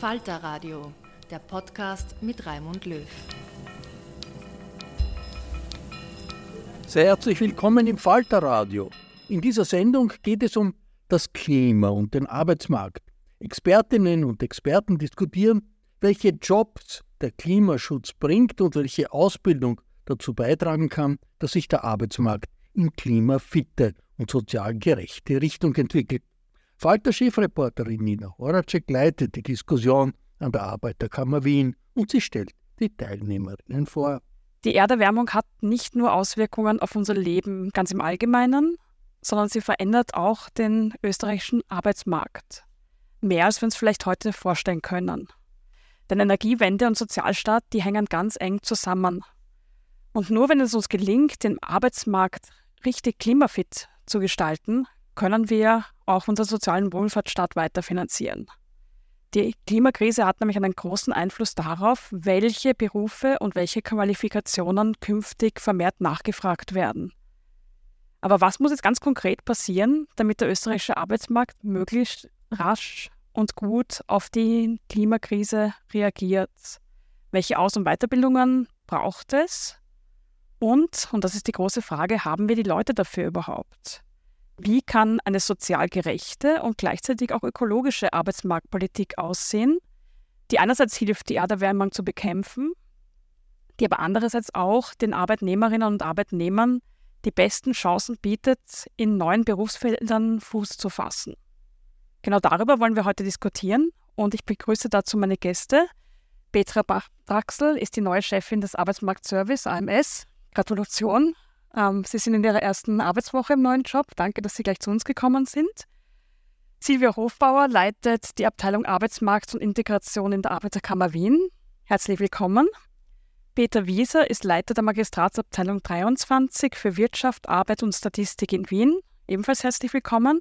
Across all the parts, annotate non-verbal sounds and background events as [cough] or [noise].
Falter Radio, der Podcast mit Raimund Löw. Sehr herzlich willkommen im Falter Radio. In dieser Sendung geht es um das Klima und den Arbeitsmarkt. Expertinnen und Experten diskutieren, welche Jobs der Klimaschutz bringt und welche Ausbildung dazu beitragen kann, dass sich der Arbeitsmarkt in klimafitte und sozial gerechte Richtung entwickelt. Falter-Chefreporterin Nina Horacek leitet die Diskussion an der Arbeiterkammer Wien und sie stellt die Teilnehmerinnen vor. Die Erderwärmung hat nicht nur Auswirkungen auf unser Leben ganz im Allgemeinen, sondern sie verändert auch den österreichischen Arbeitsmarkt. Mehr als wir uns vielleicht heute vorstellen können. Denn Energiewende und Sozialstaat, die hängen ganz eng zusammen. Und nur wenn es uns gelingt, den Arbeitsmarkt richtig klimafit zu gestalten, können wir auch unseren sozialen Wohlfahrtsstaat weiterfinanzieren. Die Klimakrise hat nämlich einen großen Einfluss darauf, welche Berufe und welche Qualifikationen künftig vermehrt nachgefragt werden. Aber was muss jetzt ganz konkret passieren, damit der österreichische Arbeitsmarkt möglichst rasch und gut auf die Klimakrise reagiert? Welche Aus- und Weiterbildungen braucht es? Und, und das ist die große Frage, haben wir die Leute dafür überhaupt? Wie kann eine sozial gerechte und gleichzeitig auch ökologische Arbeitsmarktpolitik aussehen, die einerseits hilft, die Erderwärmung zu bekämpfen, die aber andererseits auch den Arbeitnehmerinnen und Arbeitnehmern die besten Chancen bietet, in neuen Berufsfeldern Fuß zu fassen. Genau darüber wollen wir heute diskutieren und ich begrüße dazu meine Gäste. Petra Bach-Draxel ist die neue Chefin des Arbeitsmarktservice AMS. Gratulation. Ähm, Sie sind in Ihrer ersten Arbeitswoche im neuen Job. Danke, dass Sie gleich zu uns gekommen sind. Silvia Hofbauer leitet die Abteilung Arbeitsmarkt und Integration in der Arbeiterkammer Wien. Herzlich willkommen. Peter Wieser ist Leiter der Magistratsabteilung 23 für Wirtschaft, Arbeit und Statistik in Wien. Ebenfalls herzlich willkommen.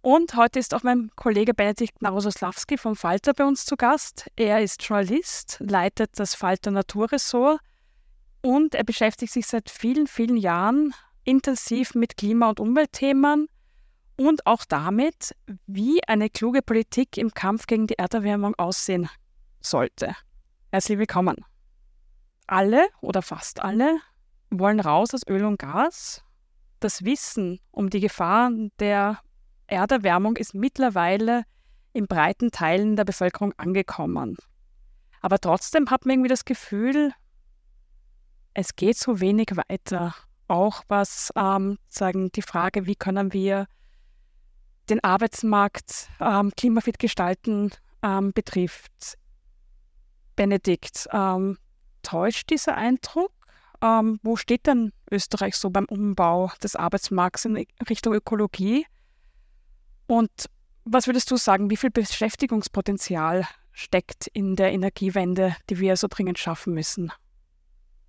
Und heute ist auch mein Kollege Benedikt Narososlawski vom Falter bei uns zu Gast. Er ist Journalist, leitet das Falter Naturressort und er beschäftigt sich seit vielen, vielen Jahren intensiv mit Klima- und Umweltthemen und auch damit, wie eine kluge Politik im Kampf gegen die Erderwärmung aussehen sollte. Herzlich willkommen. Alle oder fast alle wollen raus aus Öl und Gas. Das Wissen um die Gefahren der Erderwärmung ist mittlerweile in breiten Teilen der Bevölkerung angekommen. Aber trotzdem hat man irgendwie das Gefühl, es geht so wenig weiter. auch was ähm, sagen die Frage, wie können wir den Arbeitsmarkt ähm, klimafit gestalten, ähm, betrifft. Benedikt, ähm, täuscht dieser Eindruck? Ähm, wo steht denn Österreich so beim Umbau des Arbeitsmarkts in Richtung Ökologie? Und was würdest du sagen, wie viel Beschäftigungspotenzial steckt in der Energiewende, die wir so dringend schaffen müssen?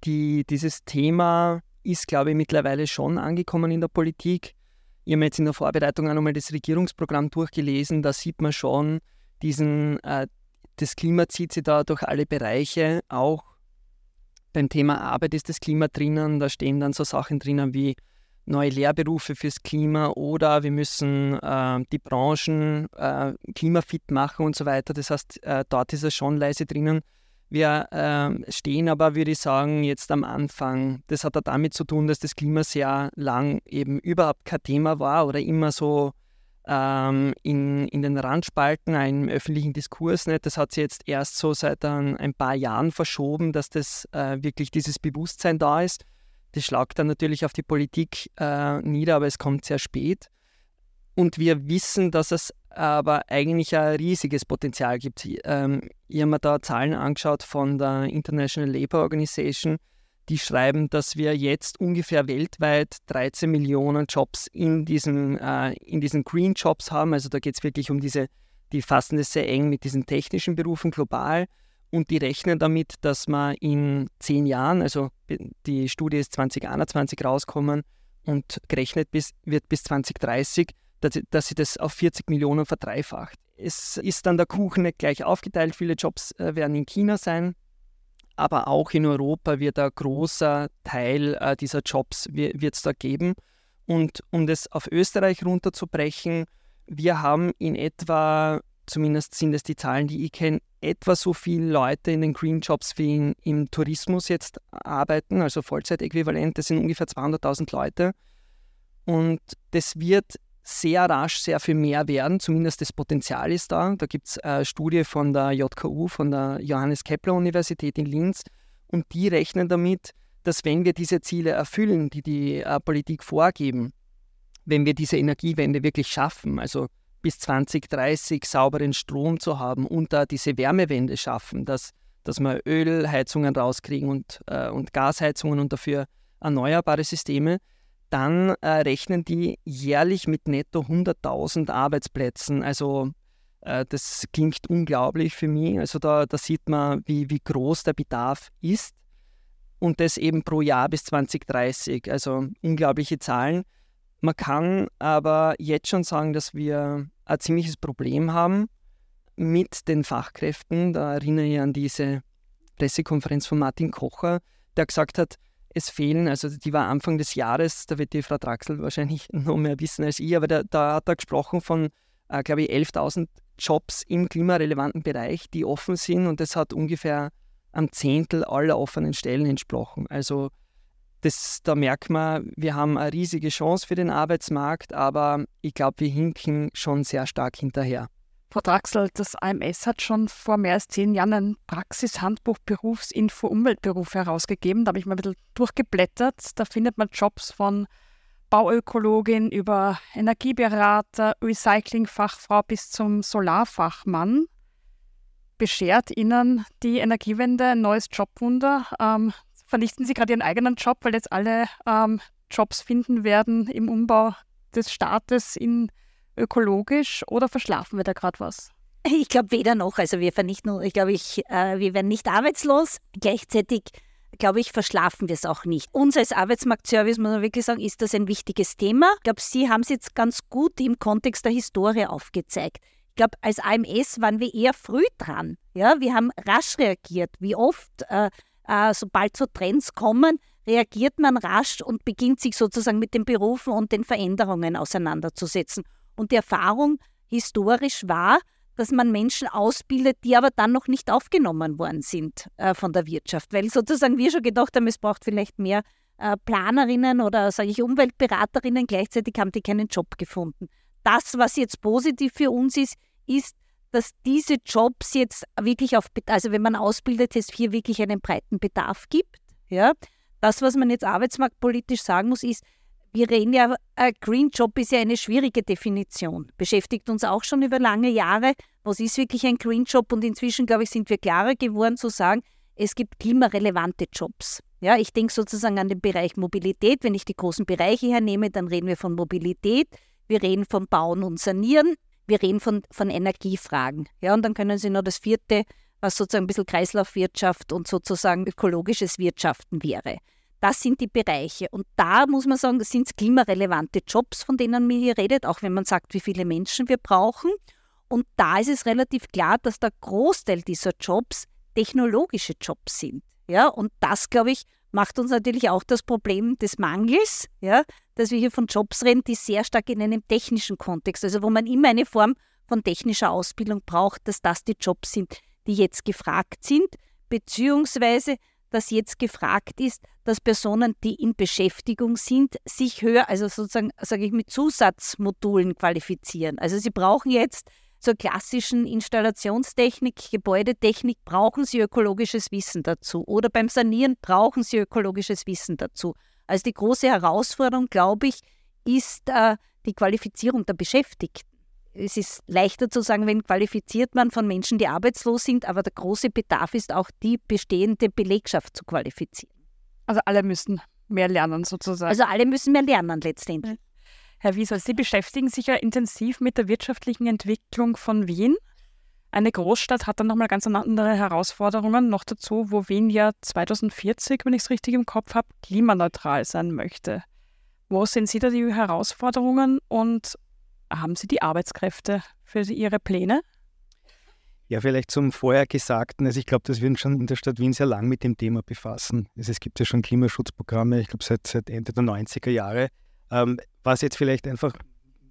Die, dieses Thema ist, glaube ich, mittlerweile schon angekommen in der Politik. Ich habe jetzt in der Vorbereitung auch nochmal das Regierungsprogramm durchgelesen. Da sieht man schon diesen, äh, das Klima zieht sich da durch alle Bereiche. Auch beim Thema Arbeit ist das Klima drinnen. Da stehen dann so Sachen drinnen wie neue Lehrberufe fürs Klima oder wir müssen äh, die Branchen äh, klimafit machen und so weiter. Das heißt, äh, dort ist es schon leise drinnen. Wir äh, stehen aber, würde ich sagen, jetzt am Anfang. Das hat auch damit zu tun, dass das Klima sehr lang eben überhaupt kein Thema war oder immer so ähm, in, in den Randspalten, im öffentlichen Diskurs nicht. Das hat sich jetzt erst so seit ein, ein paar Jahren verschoben, dass das äh, wirklich dieses Bewusstsein da ist. Das schlagt dann natürlich auf die Politik äh, nieder, aber es kommt sehr spät. Und wir wissen, dass es aber eigentlich ein riesiges Potenzial gibt. Ähm, ich habe mir da Zahlen angeschaut von der International Labour Organization. Die schreiben, dass wir jetzt ungefähr weltweit 13 Millionen Jobs in diesen, äh, in diesen Green Jobs haben. Also da geht es wirklich um diese, die fassen es sehr eng mit diesen technischen Berufen global und die rechnen damit, dass man in zehn Jahren, also die Studie ist 2021 rauskommen und gerechnet bis, wird bis 2030, dass, dass sie das auf 40 Millionen verdreifacht. Es ist dann der Kuchen nicht gleich aufgeteilt. Viele Jobs äh, werden in China sein, aber auch in Europa wird ein großer Teil äh, dieser Jobs wird es da geben. Und um das auf Österreich runterzubrechen, wir haben in etwa zumindest sind es die Zahlen, die ich kenne, etwa so viele Leute in den Green Jobs wie in, im Tourismus jetzt arbeiten, also Vollzeitäquivalent, das sind ungefähr 200.000 Leute. Und das wird sehr rasch sehr viel mehr werden, zumindest das Potenzial ist da. Da gibt es eine Studie von der JKU, von der Johannes Kepler Universität in Linz, und die rechnen damit, dass wenn wir diese Ziele erfüllen, die die äh, Politik vorgeben, wenn wir diese Energiewende wirklich schaffen, also bis 2030 sauberen Strom zu haben und da diese Wärmewende schaffen, dass, dass wir Ölheizungen rauskriegen und, äh, und Gasheizungen und dafür erneuerbare Systeme, dann äh, rechnen die jährlich mit netto 100.000 Arbeitsplätzen. Also äh, das klingt unglaublich für mich. Also da, da sieht man, wie, wie groß der Bedarf ist. Und das eben pro Jahr bis 2030. Also unglaubliche Zahlen. Man kann aber jetzt schon sagen, dass wir ein ziemliches Problem haben mit den Fachkräften. Da erinnere ich an diese Pressekonferenz von Martin Kocher, der gesagt hat, es fehlen, also die war Anfang des Jahres, da wird die Frau Draxel wahrscheinlich [laughs] noch mehr wissen als ich, aber da, da hat er gesprochen von, äh, glaube ich, 11.000 Jobs im klimarelevanten Bereich, die offen sind und das hat ungefähr am Zehntel aller offenen Stellen entsprochen. Also das, da merkt man, wir haben eine riesige Chance für den Arbeitsmarkt, aber ich glaube, wir hinken schon sehr stark hinterher. Frau Draxel, das AMS hat schon vor mehr als zehn Jahren ein Praxishandbuch Berufsinfo Umweltberufe herausgegeben. Da habe ich mal ein bisschen durchgeblättert. Da findet man Jobs von Bauökologin über Energieberater, Recyclingfachfrau bis zum Solarfachmann. Beschert Ihnen die Energiewende ein neues Jobwunder? Ähm, vernichten Sie gerade Ihren eigenen Job, weil jetzt alle ähm, Jobs finden werden im Umbau des Staates in ökologisch oder verschlafen wir da gerade was? Ich glaube weder noch. Also wir vernichten, ich glaube, ich, äh, wir werden nicht arbeitslos. Gleichzeitig glaube ich, verschlafen wir es auch nicht. Uns als Arbeitsmarktservice, muss man wirklich sagen, ist das ein wichtiges Thema. Ich glaube, Sie haben es jetzt ganz gut im Kontext der Historie aufgezeigt. Ich glaube, als AMS waren wir eher früh dran. Ja, wir haben rasch reagiert. Wie oft äh, äh, sobald so Trends kommen, reagiert man rasch und beginnt sich sozusagen mit den Berufen und den Veränderungen auseinanderzusetzen. Und die Erfahrung historisch war, dass man Menschen ausbildet, die aber dann noch nicht aufgenommen worden sind äh, von der Wirtschaft. Weil sozusagen wir schon gedacht haben, es braucht vielleicht mehr äh, Planerinnen oder sage ich Umweltberaterinnen, gleichzeitig haben die keinen Job gefunden. Das, was jetzt positiv für uns ist, ist, dass diese Jobs jetzt wirklich auf, also wenn man ausbildet, es hier wirklich einen breiten Bedarf gibt. Ja? Das, was man jetzt arbeitsmarktpolitisch sagen muss, ist, wir reden ja, ein Green Job ist ja eine schwierige Definition, beschäftigt uns auch schon über lange Jahre. Was ist wirklich ein Green Job? Und inzwischen, glaube ich, sind wir klarer geworden zu sagen, es gibt klimarelevante Jobs. Ja, ich denke sozusagen an den Bereich Mobilität. Wenn ich die großen Bereiche hernehme, dann reden wir von Mobilität, wir reden von Bauen und Sanieren, wir reden von, von Energiefragen. Ja, und dann können Sie noch das vierte, was sozusagen ein bisschen Kreislaufwirtschaft und sozusagen ökologisches Wirtschaften wäre. Das sind die Bereiche. Und da muss man sagen, das sind klimarelevante Jobs, von denen man hier redet, auch wenn man sagt, wie viele Menschen wir brauchen. Und da ist es relativ klar, dass der Großteil dieser Jobs technologische Jobs sind. Ja, und das, glaube ich, macht uns natürlich auch das Problem des Mangels, ja, dass wir hier von Jobs reden, die sehr stark in einem technischen Kontext, also wo man immer eine Form von technischer Ausbildung braucht, dass das die Jobs sind, die jetzt gefragt sind, beziehungsweise dass jetzt gefragt ist, dass Personen, die in Beschäftigung sind, sich höher, also sozusagen, sage ich, mit Zusatzmodulen qualifizieren. Also sie brauchen jetzt zur klassischen Installationstechnik, Gebäudetechnik brauchen Sie ökologisches Wissen dazu. Oder beim Sanieren brauchen Sie ökologisches Wissen dazu. Also die große Herausforderung, glaube ich, ist äh, die Qualifizierung der Beschäftigten. Es ist leichter zu sagen, wenn qualifiziert man von Menschen, die arbeitslos sind, aber der große Bedarf ist auch, die bestehende Belegschaft zu qualifizieren. Also alle müssen mehr lernen sozusagen. Also alle müssen mehr lernen letztendlich. Herr Wieser, Sie beschäftigen sich ja intensiv mit der wirtschaftlichen Entwicklung von Wien. Eine Großstadt hat dann nochmal ganz andere Herausforderungen. Noch dazu, wo Wien ja 2040, wenn ich es richtig im Kopf habe, klimaneutral sein möchte. Wo sehen Sie da die Herausforderungen und haben Sie die Arbeitskräfte für Ihre Pläne? Ja, vielleicht zum vorher Gesagten. Also ich glaube, dass wir uns schon in der Stadt Wien sehr lang mit dem Thema befassen. Also es gibt ja schon Klimaschutzprogramme, ich glaube seit, seit Ende der 90er Jahre. Ähm, was jetzt vielleicht einfach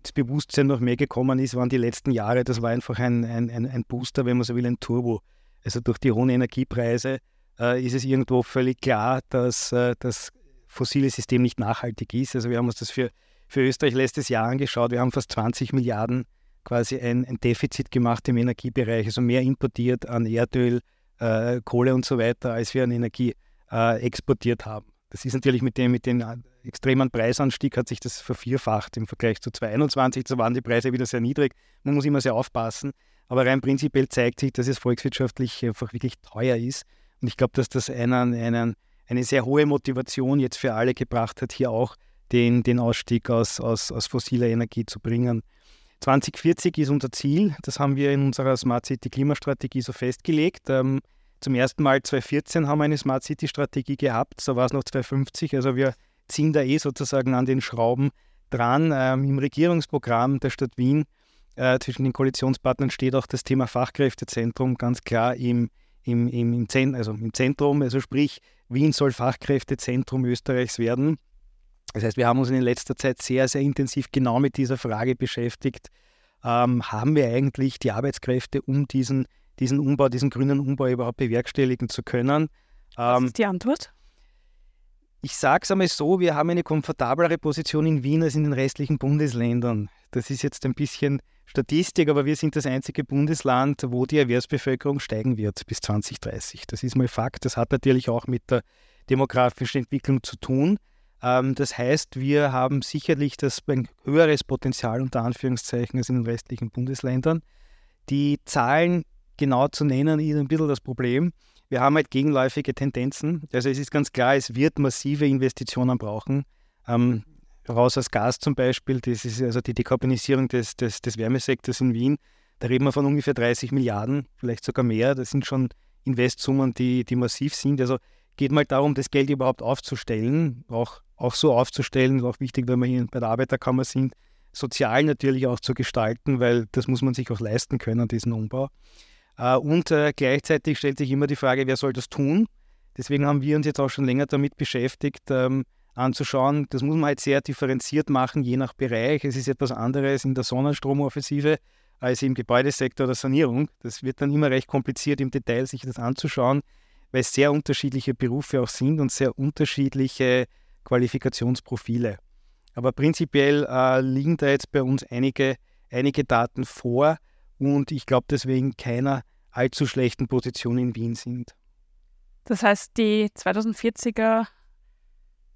das Bewusstsein noch mehr gekommen ist, waren die letzten Jahre, das war einfach ein, ein, ein Booster, wenn man so will, ein Turbo. Also durch die hohen Energiepreise äh, ist es irgendwo völlig klar, dass äh, das fossile System nicht nachhaltig ist. Also wir haben uns das für, für Österreich letztes Jahr angeschaut. Wir haben fast 20 Milliarden quasi ein, ein Defizit gemacht im Energiebereich, also mehr importiert an Erdöl, äh, Kohle und so weiter, als wir an Energie äh, exportiert haben. Das ist natürlich mit dem, mit dem extremen Preisanstieg hat sich das vervierfacht im Vergleich zu 2021. Da waren die Preise wieder sehr niedrig. Man muss immer sehr aufpassen. Aber rein prinzipiell zeigt sich, dass es volkswirtschaftlich einfach wirklich teuer ist. Und ich glaube, dass das einen, einen, eine sehr hohe Motivation jetzt für alle gebracht hat, hier auch den, den Ausstieg aus, aus, aus fossiler Energie zu bringen. 2040 ist unser Ziel. Das haben wir in unserer Smart City Klimastrategie so festgelegt. Ähm, zum ersten Mal 2014 haben wir eine Smart City Strategie gehabt, so war es noch 2050. Also wir ziehen da eh sozusagen an den Schrauben dran. Ähm, Im Regierungsprogramm der Stadt Wien äh, zwischen den Koalitionspartnern steht auch das Thema Fachkräftezentrum ganz klar im, im, im, im, Zent also im Zentrum. Also sprich, Wien soll Fachkräftezentrum Österreichs werden. Das heißt, wir haben uns in letzter Zeit sehr, sehr intensiv genau mit dieser Frage beschäftigt. Ähm, haben wir eigentlich die Arbeitskräfte, um diesen diesen Umbau, diesen grünen Umbau überhaupt bewerkstelligen zu können. Was ähm, ist die Antwort? Ich sage es einmal so, wir haben eine komfortablere Position in Wien als in den restlichen Bundesländern. Das ist jetzt ein bisschen Statistik, aber wir sind das einzige Bundesland, wo die Erwerbsbevölkerung steigen wird bis 2030. Das ist mal Fakt. Das hat natürlich auch mit der demografischen Entwicklung zu tun. Ähm, das heißt, wir haben sicherlich das ein höheres Potenzial unter Anführungszeichen als in den restlichen Bundesländern. Die Zahlen genau zu nennen, ist ein bisschen das Problem. Wir haben halt gegenläufige Tendenzen. Also es ist ganz klar, es wird massive Investitionen brauchen. Ähm, raus aus Gas zum Beispiel, das ist also die Dekarbonisierung des, des, des Wärmesektors in Wien. Da reden wir von ungefähr 30 Milliarden, vielleicht sogar mehr. Das sind schon Investsummen, die, die massiv sind. Also geht mal darum, das Geld überhaupt aufzustellen, auch, auch so aufzustellen, auch wichtig, wenn wir hier bei der Arbeiterkammer sind, sozial natürlich auch zu gestalten, weil das muss man sich auch leisten können, diesen Umbau. Äh, und äh, gleichzeitig stellt sich immer die Frage, wer soll das tun? Deswegen haben wir uns jetzt auch schon länger damit beschäftigt, ähm, anzuschauen. Das muss man halt sehr differenziert machen, je nach Bereich. Es ist etwas anderes in der Sonnenstromoffensive als im Gebäudesektor oder Sanierung. Das wird dann immer recht kompliziert im Detail, sich das anzuschauen, weil es sehr unterschiedliche Berufe auch sind und sehr unterschiedliche Qualifikationsprofile. Aber prinzipiell äh, liegen da jetzt bei uns einige, einige Daten vor, und ich glaube deswegen keiner allzu schlechten Position in Wien sind. Das heißt, die 2040er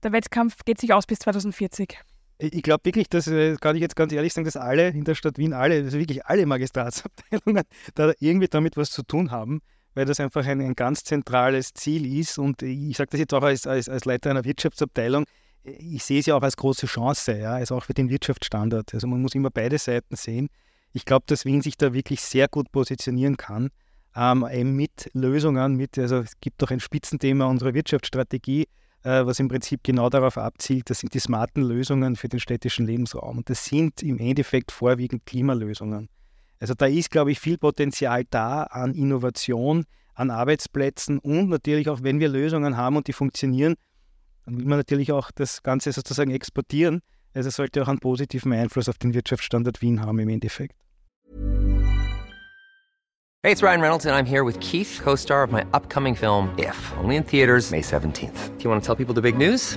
der Wettkampf geht sich aus bis 2040. Ich glaube wirklich, dass, äh, kann ich jetzt ganz ehrlich sagen, dass alle in der Stadt Wien, alle, also wirklich alle Magistratsabteilungen, [laughs] da irgendwie damit was zu tun haben, weil das einfach ein, ein ganz zentrales Ziel ist. Und ich sage das jetzt auch als, als, als Leiter einer Wirtschaftsabteilung, ich sehe es ja auch als große Chance, ja, also auch für den Wirtschaftsstandort. Also man muss immer beide Seiten sehen. Ich glaube, dass Wien sich da wirklich sehr gut positionieren kann, ähm, mit Lösungen, mit, also es gibt doch ein Spitzenthema unserer Wirtschaftsstrategie, äh, was im Prinzip genau darauf abzielt, das sind die smarten Lösungen für den städtischen Lebensraum. Und das sind im Endeffekt vorwiegend Klimalösungen. Also da ist, glaube ich, viel Potenzial da an Innovation, an Arbeitsplätzen und natürlich auch, wenn wir Lösungen haben und die funktionieren, dann will man natürlich auch das Ganze sozusagen exportieren. Also es sollte auch einen positiven Einfluss auf den Wirtschaftsstandort Wien haben im Endeffekt. Hey, it's Ryan Reynolds and I'm here with Keith, co-star of my upcoming film If, only in theaters May 17th. Do you want to tell people the big news?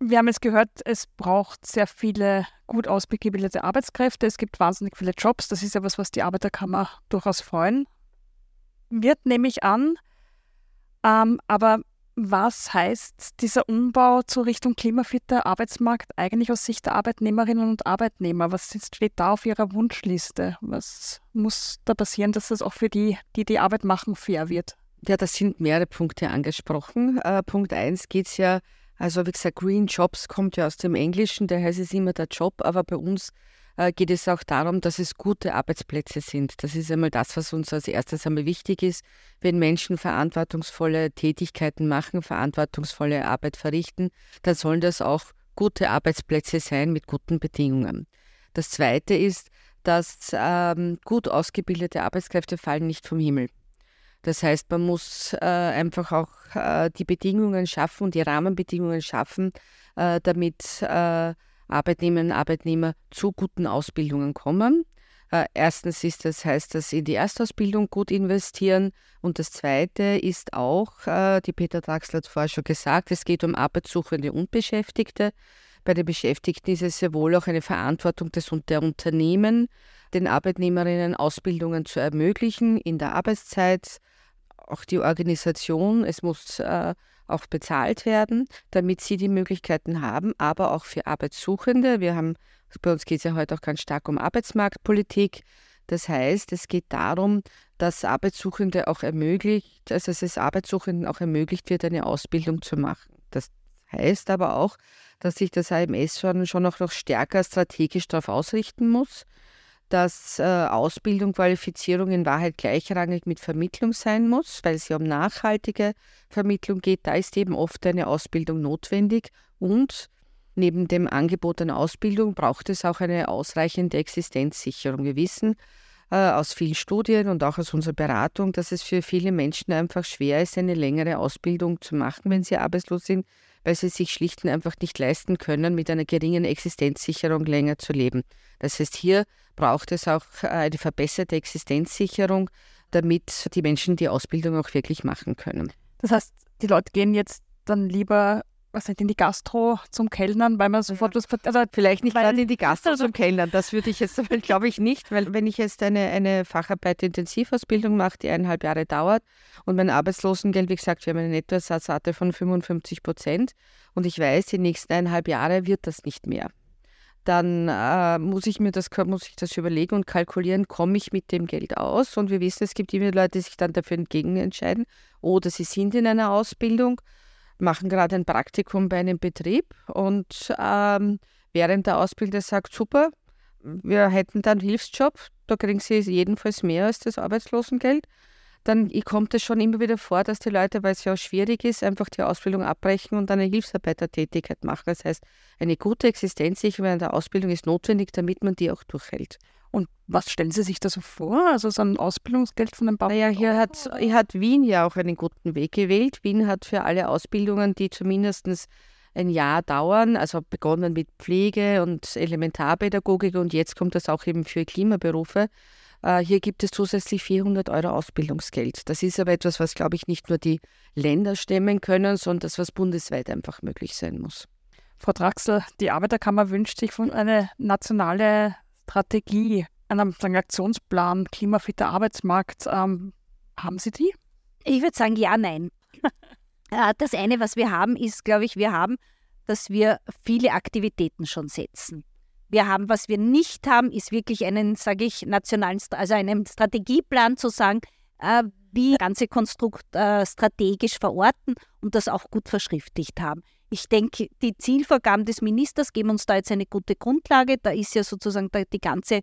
Wir haben jetzt gehört, es braucht sehr viele gut ausgebildete Arbeitskräfte. Es gibt wahnsinnig viele Jobs. Das ist ja was, was die Arbeiterkammer durchaus freuen wird, nehme ich an. Ähm, aber was heißt dieser Umbau zur Richtung klimafitter Arbeitsmarkt eigentlich aus Sicht der Arbeitnehmerinnen und Arbeitnehmer? Was steht da auf Ihrer Wunschliste? Was muss da passieren, dass das auch für die, die die Arbeit machen, fair wird? Ja, das sind mehrere Punkte angesprochen. Äh, Punkt 1 geht es ja also wie gesagt, Green Jobs kommt ja aus dem Englischen, daher ist es immer der Job, aber bei uns äh, geht es auch darum, dass es gute Arbeitsplätze sind. Das ist einmal das, was uns als erstes einmal wichtig ist. Wenn Menschen verantwortungsvolle Tätigkeiten machen, verantwortungsvolle Arbeit verrichten, dann sollen das auch gute Arbeitsplätze sein mit guten Bedingungen. Das Zweite ist, dass ähm, gut ausgebildete Arbeitskräfte fallen nicht vom Himmel. Das heißt, man muss äh, einfach auch äh, die Bedingungen schaffen und die Rahmenbedingungen schaffen, äh, damit äh, Arbeitnehmerinnen und Arbeitnehmer zu guten Ausbildungen kommen. Äh, erstens ist das, heißt das in die Erstausbildung gut investieren. Und das Zweite ist auch, äh, die Peter Draxler hat vorher schon gesagt, es geht um Arbeitssuchende und Beschäftigte. Bei den Beschäftigten ist es ja wohl auch eine Verantwortung des, der Unternehmen, den Arbeitnehmerinnen Ausbildungen zu ermöglichen in der Arbeitszeit, auch die Organisation, es muss äh, auch bezahlt werden, damit sie die Möglichkeiten haben, aber auch für Arbeitssuchende. Wir haben, bei uns geht es ja heute auch ganz stark um Arbeitsmarktpolitik. Das heißt, es geht darum, dass Arbeitssuchende auch ermöglicht, also dass es Arbeitssuchenden auch ermöglicht wird, eine Ausbildung zu machen. Das heißt aber auch, dass sich das AMS schon, schon auch noch stärker strategisch darauf ausrichten muss dass äh, Ausbildung, Qualifizierung in Wahrheit gleichrangig mit Vermittlung sein muss, weil es ja um nachhaltige Vermittlung geht. Da ist eben oft eine Ausbildung notwendig und neben dem Angebot einer Ausbildung braucht es auch eine ausreichende Existenzsicherung. Wir wissen äh, aus vielen Studien und auch aus unserer Beratung, dass es für viele Menschen einfach schwer ist, eine längere Ausbildung zu machen, wenn sie arbeitslos sind, weil sie sich schlicht und einfach nicht leisten können, mit einer geringen Existenzsicherung länger zu leben. Das heißt, hier braucht es auch äh, eine verbesserte Existenzsicherung, damit die Menschen die Ausbildung auch wirklich machen können. Das heißt, die Leute gehen jetzt dann lieber was nicht, in die Gastro zum Kellnern, weil man sofort was. Also vielleicht nicht gerade in die [laughs] Gastro also zum Kellnern, das würde ich jetzt, [laughs] glaube ich nicht, weil wenn ich jetzt eine, eine Facharbeit-Intensivausbildung mache, die eineinhalb Jahre dauert und mein Arbeitslosengeld, wie gesagt, wir haben eine Nettoersatzrate von 55 Prozent und ich weiß, die nächsten eineinhalb Jahre wird das nicht mehr. Dann äh, muss ich mir das muss ich das überlegen und kalkulieren, komme ich mit dem Geld aus? Und wir wissen, es gibt immer Leute, die sich dann dafür entgegen entscheiden. Oder sie sind in einer Ausbildung machen gerade ein Praktikum bei einem Betrieb und ähm, während der Ausbildung sagt, super, wir hätten dann Hilfsjob, da kriegen sie jedenfalls mehr als das Arbeitslosengeld. Dann kommt es schon immer wieder vor, dass die Leute, weil es ja schwierig ist, einfach die Ausbildung abbrechen und eine Hilfsarbeitertätigkeit machen. Das heißt, eine gute Existenzsicherung in der Ausbildung ist notwendig, damit man die auch durchhält. Und was stellen Sie sich da so vor? Also so ein Ausbildungsgeld von einem Bauern? Naja, hier hat, hier hat Wien ja auch einen guten Weg gewählt. Wien hat für alle Ausbildungen, die zumindest ein Jahr dauern, also begonnen mit Pflege und Elementarpädagogik und jetzt kommt das auch eben für Klimaberufe. Äh, hier gibt es zusätzlich 400 Euro Ausbildungsgeld. Das ist aber etwas, was, glaube ich, nicht nur die Länder stemmen können, sondern das, was bundesweit einfach möglich sein muss. Frau Draxler, die Arbeiterkammer wünscht sich von einer nationale Strategie, einem Aktionsplan, klimafitter Arbeitsmarkt. Ähm, haben Sie die? Ich würde sagen, ja, nein. [laughs] Äh, das eine, was wir haben, ist, glaube ich, wir haben, dass wir viele Aktivitäten schon setzen. Wir haben, was wir nicht haben, ist wirklich einen, sage ich, nationalen, also einen Strategieplan zu sagen, äh, wie das ganze Konstrukt äh, strategisch verorten und das auch gut verschriftlicht haben. Ich denke, die Zielvorgaben des Ministers geben uns da jetzt eine gute Grundlage. Da ist ja sozusagen die ganze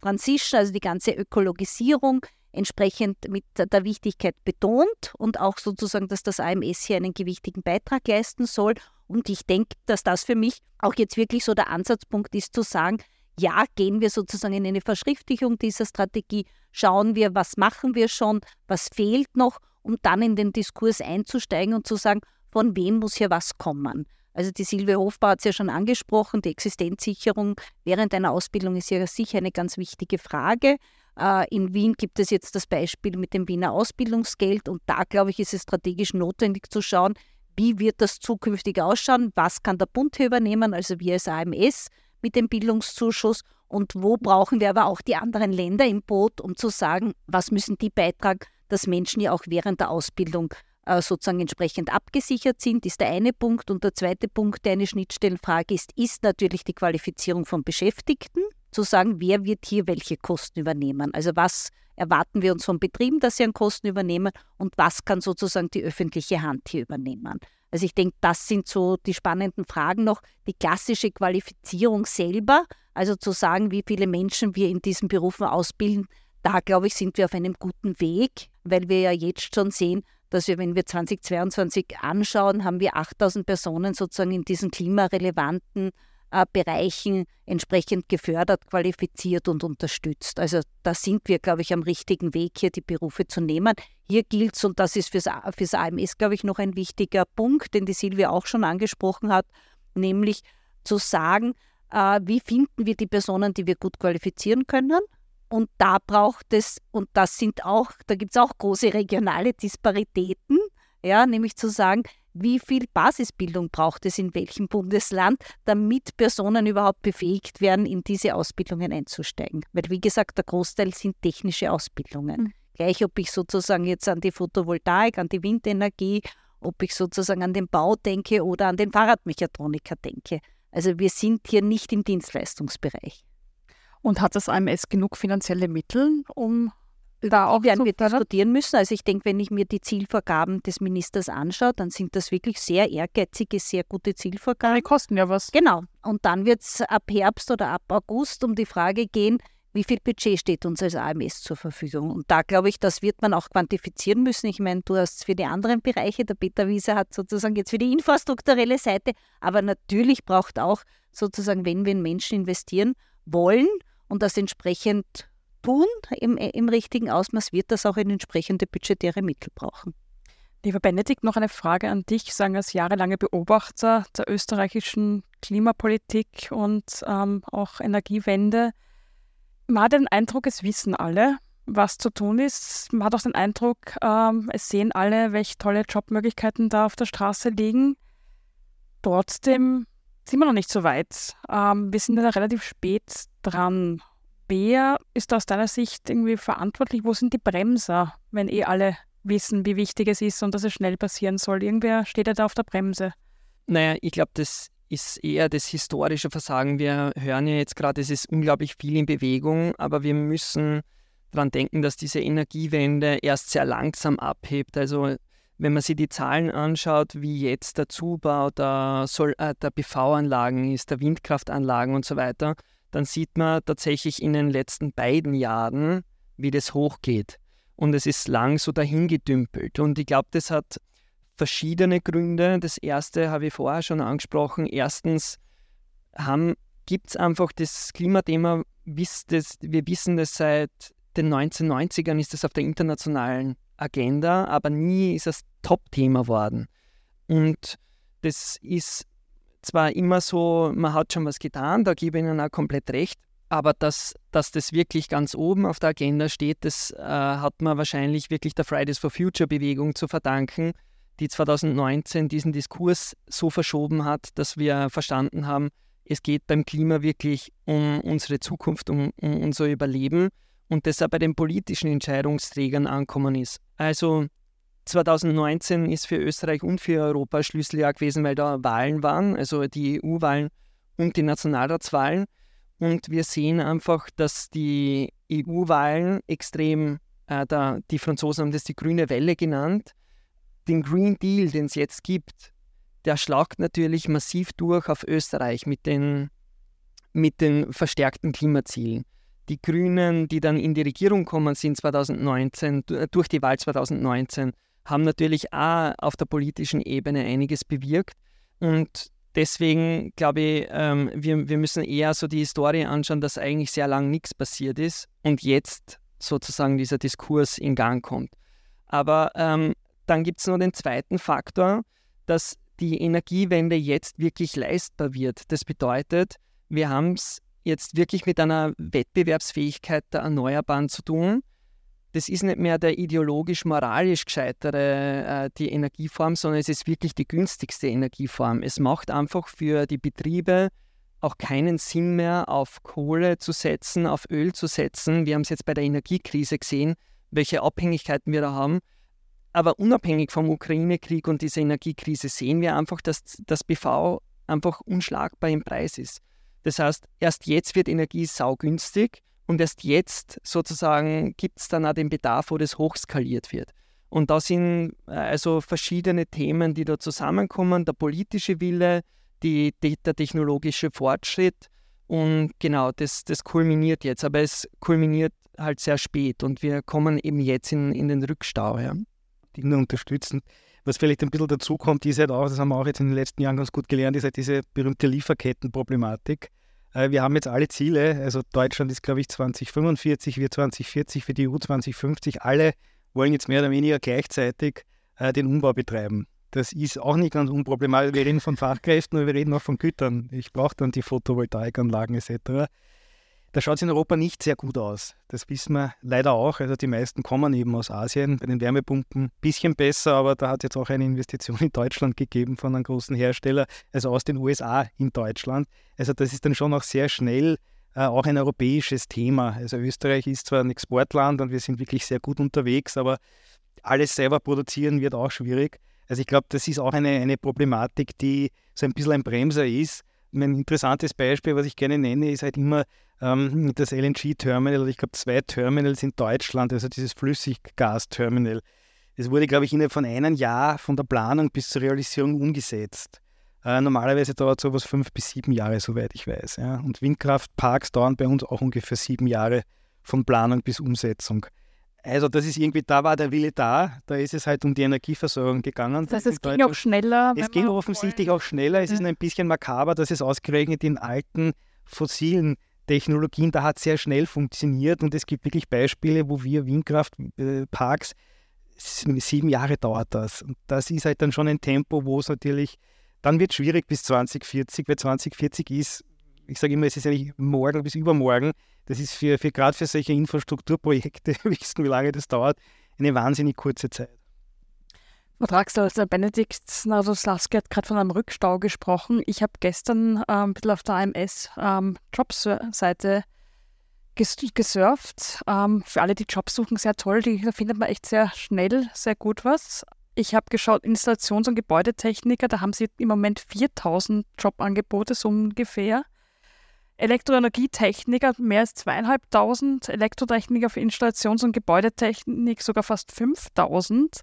Transition, also die ganze Ökologisierung entsprechend mit der Wichtigkeit betont und auch sozusagen, dass das AMS hier einen gewichtigen Beitrag leisten soll. Und ich denke, dass das für mich auch jetzt wirklich so der Ansatzpunkt ist, zu sagen, ja, gehen wir sozusagen in eine Verschriftlichung dieser Strategie, schauen wir, was machen wir schon, was fehlt noch, um dann in den Diskurs einzusteigen und zu sagen, von wem muss hier was kommen. Also die Silvia Hofbau hat es ja schon angesprochen, die Existenzsicherung während einer Ausbildung ist ja sicher eine ganz wichtige Frage. Äh, in Wien gibt es jetzt das Beispiel mit dem Wiener Ausbildungsgeld und da, glaube ich, ist es strategisch notwendig zu schauen, wie wird das zukünftig ausschauen, was kann der Bund hier übernehmen, also wir als AMS mit dem Bildungszuschuss und wo brauchen wir aber auch die anderen Länder im Boot, um zu sagen, was müssen die beitragen, dass Menschen ja auch während der Ausbildung sozusagen entsprechend abgesichert sind, ist der eine Punkt. Und der zweite Punkt, der eine Schnittstellenfrage ist, ist natürlich die Qualifizierung von Beschäftigten. Zu sagen, wer wird hier welche Kosten übernehmen? Also was erwarten wir uns von Betrieben, dass sie an Kosten übernehmen und was kann sozusagen die öffentliche Hand hier übernehmen? Also ich denke, das sind so die spannenden Fragen noch. Die klassische Qualifizierung selber, also zu sagen, wie viele Menschen wir in diesen Berufen ausbilden, da glaube ich, sind wir auf einem guten Weg, weil wir ja jetzt schon sehen, dass wir, wenn wir 2022 anschauen, haben wir 8000 Personen sozusagen in diesen klimarelevanten äh, Bereichen entsprechend gefördert, qualifiziert und unterstützt. Also da sind wir, glaube ich, am richtigen Weg, hier die Berufe zu nehmen. Hier gilt es, und das ist fürs, fürs AMS, glaube ich, noch ein wichtiger Punkt, den die Silvia auch schon angesprochen hat, nämlich zu sagen, äh, wie finden wir die Personen, die wir gut qualifizieren können, und da braucht es, und das sind auch, da gibt es auch große regionale Disparitäten, ja, nämlich zu sagen, wie viel Basisbildung braucht es in welchem Bundesland, damit Personen überhaupt befähigt werden, in diese Ausbildungen einzusteigen. Weil, wie gesagt, der Großteil sind technische Ausbildungen. Mhm. Gleich, ob ich sozusagen jetzt an die Photovoltaik, an die Windenergie, ob ich sozusagen an den Bau denke oder an den Fahrradmechatroniker denke. Also wir sind hier nicht im Dienstleistungsbereich. Und hat das AMS genug finanzielle Mittel, um da auch werden wir diskutieren müssen. Also ich denke, wenn ich mir die Zielvorgaben des Ministers anschaue, dann sind das wirklich sehr ehrgeizige, sehr gute Zielvorgaben. Die kosten ja was. Genau. Und dann wird es ab Herbst oder ab August um die Frage gehen, wie viel Budget steht uns als AMS zur Verfügung? Und da glaube ich, das wird man auch quantifizieren müssen. Ich meine, du hast für die anderen Bereiche, der Peter Wiese hat sozusagen jetzt für die infrastrukturelle Seite, aber natürlich braucht auch sozusagen, wenn wir in Menschen investieren wollen, und das entsprechend tun im, im richtigen Ausmaß, wird das auch eine entsprechende budgetäre Mittel brauchen. Lieber Benedikt, noch eine Frage an dich, sagen als jahrelange Beobachter der österreichischen Klimapolitik und ähm, auch Energiewende. Man hat den Eindruck, es wissen alle, was zu tun ist. Man hat auch den Eindruck, ähm, es sehen alle, welche tolle Jobmöglichkeiten da auf der Straße liegen. Trotzdem sind wir noch nicht so weit. Ähm, wir sind da relativ spät dran. Wer ist aus deiner Sicht irgendwie verantwortlich? Wo sind die Bremser, wenn eh alle wissen, wie wichtig es ist und dass es schnell passieren soll? Irgendwer steht ja da auf der Bremse. Naja, ich glaube, das ist eher das historische Versagen. Wir hören ja jetzt gerade, es ist unglaublich viel in Bewegung, aber wir müssen daran denken, dass diese Energiewende erst sehr langsam abhebt. Also wenn man sich die Zahlen anschaut, wie jetzt der Zubau der, äh, der PV-Anlagen ist, der Windkraftanlagen und so weiter, dann sieht man tatsächlich in den letzten beiden Jahren, wie das hochgeht. Und es ist lang so dahingedümpelt. Und ich glaube, das hat verschiedene Gründe. Das erste habe ich vorher schon angesprochen. Erstens gibt es einfach das Klimathema, wir wissen das seit den 1990ern ist es auf der internationalen Agenda, aber nie ist es Top-Thema worden. Und das ist zwar immer so, man hat schon was getan, da gebe ich Ihnen auch komplett recht, aber dass, dass das wirklich ganz oben auf der Agenda steht, das äh, hat man wahrscheinlich wirklich der Fridays for Future Bewegung zu verdanken, die 2019 diesen Diskurs so verschoben hat, dass wir verstanden haben, es geht beim Klima wirklich um unsere Zukunft, um, um unser Überleben und das auch bei den politischen Entscheidungsträgern ankommen ist. Also 2019 ist für Österreich und für Europa Schlüsseljahr gewesen, weil da Wahlen waren, also die EU-Wahlen und die Nationalratswahlen. Und wir sehen einfach, dass die EU-Wahlen extrem, äh, da, die Franzosen haben das die grüne Welle genannt, den Green Deal, den es jetzt gibt, der schlagt natürlich massiv durch auf Österreich mit den, mit den verstärkten Klimazielen die Grünen, die dann in die Regierung kommen sind 2019, durch die Wahl 2019, haben natürlich auch auf der politischen Ebene einiges bewirkt. Und deswegen glaube ich, ähm, wir, wir müssen eher so die Historie anschauen, dass eigentlich sehr lange nichts passiert ist und jetzt sozusagen dieser Diskurs in Gang kommt. Aber ähm, dann gibt es noch den zweiten Faktor, dass die Energiewende jetzt wirklich leistbar wird. Das bedeutet, wir haben es jetzt wirklich mit einer Wettbewerbsfähigkeit der Erneuerbaren zu tun. Das ist nicht mehr der ideologisch-moralisch gescheitere äh, die Energieform, sondern es ist wirklich die günstigste Energieform. Es macht einfach für die Betriebe auch keinen Sinn mehr, auf Kohle zu setzen, auf Öl zu setzen. Wir haben es jetzt bei der Energiekrise gesehen, welche Abhängigkeiten wir da haben. Aber unabhängig vom Ukraine-Krieg und dieser Energiekrise sehen wir einfach, dass das BV einfach unschlagbar im Preis ist. Das heißt, erst jetzt wird Energie saugünstig und erst jetzt sozusagen gibt es dann auch den Bedarf, wo das hochskaliert wird. Und da sind äh, also verschiedene Themen, die da zusammenkommen, der politische Wille, die, die, der technologische Fortschritt und genau, das, das kulminiert jetzt, aber es kulminiert halt sehr spät und wir kommen eben jetzt in, in den Rückstau. Ja. Dinge unterstützen. Was vielleicht ein bisschen dazu kommt, ist halt auch, das haben wir auch jetzt in den letzten Jahren ganz gut gelernt, ist halt diese berühmte Lieferkettenproblematik. Äh, wir haben jetzt alle Ziele, also Deutschland ist, glaube ich, 2045, wir 2040, für die EU 2050. Alle wollen jetzt mehr oder weniger gleichzeitig äh, den Umbau betreiben. Das ist auch nicht ganz unproblematisch. Wir reden von Fachkräften, aber wir reden auch von Gütern. Ich brauche dann die Photovoltaikanlagen etc da schaut es in Europa nicht sehr gut aus. Das wissen wir leider auch. Also die meisten kommen eben aus Asien. Bei den Wärmepumpen ein bisschen besser, aber da hat es jetzt auch eine Investition in Deutschland gegeben von einem großen Hersteller, also aus den USA in Deutschland. Also das ist dann schon auch sehr schnell äh, auch ein europäisches Thema. Also Österreich ist zwar ein Exportland und wir sind wirklich sehr gut unterwegs, aber alles selber produzieren wird auch schwierig. Also ich glaube, das ist auch eine, eine Problematik, die so ein bisschen ein Bremser ist. Ein interessantes Beispiel, was ich gerne nenne, ist halt immer ähm, das LNG-Terminal, ich glaube zwei Terminals in Deutschland, also dieses Flüssiggas-Terminal. Es wurde, glaube ich, innerhalb von einem Jahr von der Planung bis zur Realisierung umgesetzt. Äh, normalerweise dauert sowas fünf bis sieben Jahre, soweit ich weiß. Ja. Und Windkraftparks dauern bei uns auch ungefähr sieben Jahre von Planung bis Umsetzung. Also das ist irgendwie, da war der Wille da, da ist es halt um die Energieversorgung gegangen. Das heißt, es ging auch schneller. Es ging offensichtlich wollen. auch schneller. Es ja. ist ein bisschen makaber, dass es ausgerechnet in alten fossilen Technologien, da hat sehr schnell funktioniert und es gibt wirklich Beispiele, wo wir Windkraftparks, sieben Jahre dauert das. Und das ist halt dann schon ein Tempo, wo es natürlich, dann wird es schwierig bis 2040, weil 2040 ist, ich sage immer, es ist eigentlich morgen bis übermorgen. Das ist für, für gerade für solche Infrastrukturprojekte, [laughs] wissen, wie lange das dauert, eine wahnsinnig kurze Zeit. Vertragsler der Benedikt Nadoslaski hat gerade von einem Rückstau gesprochen. Ich habe gestern ähm, ein bisschen auf der AMS ähm, gesurft. Ähm, für alle, die Jobs suchen, sehr toll. Die, da findet man echt sehr schnell, sehr gut was. Ich habe geschaut, Installations- und Gebäudetechniker, da haben sie im Moment 4000 Jobangebote, so ungefähr. Elektroenergietechniker mehr als zweieinhalbtausend, Elektrotechniker für Installations- und Gebäudetechnik sogar fast 5000.